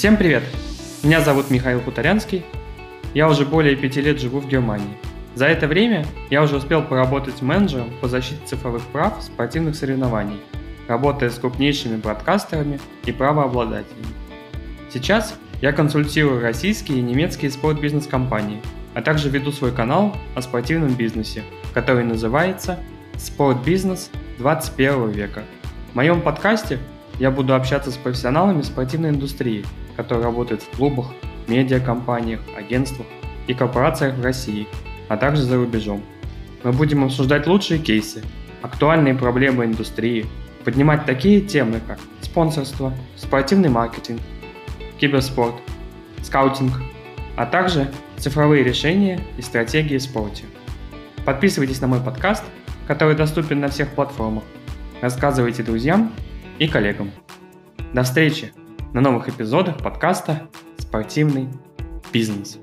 Всем привет! Меня зовут Михаил Хуторянский. Я уже более пяти лет живу в Германии. За это время я уже успел поработать менеджером по защите цифровых прав спортивных соревнований, работая с крупнейшими бродкастерами и правообладателями. Сейчас я консультирую российские и немецкие спорт-бизнес-компании, а также веду свой канал о спортивном бизнесе, который называется «Спорт-бизнес 21 века». В моем подкасте я буду общаться с профессионалами спортивной индустрии, которые работают в клубах, медиакомпаниях, агентствах и корпорациях в России, а также за рубежом. Мы будем обсуждать лучшие кейсы, актуальные проблемы индустрии, поднимать такие темы, как спонсорство, спортивный маркетинг, киберспорт, скаутинг, а также цифровые решения и стратегии в спорте. Подписывайтесь на мой подкаст, который доступен на всех платформах. Рассказывайте друзьям и коллегам. До встречи на новых эпизодах подкаста «Спортивный бизнес».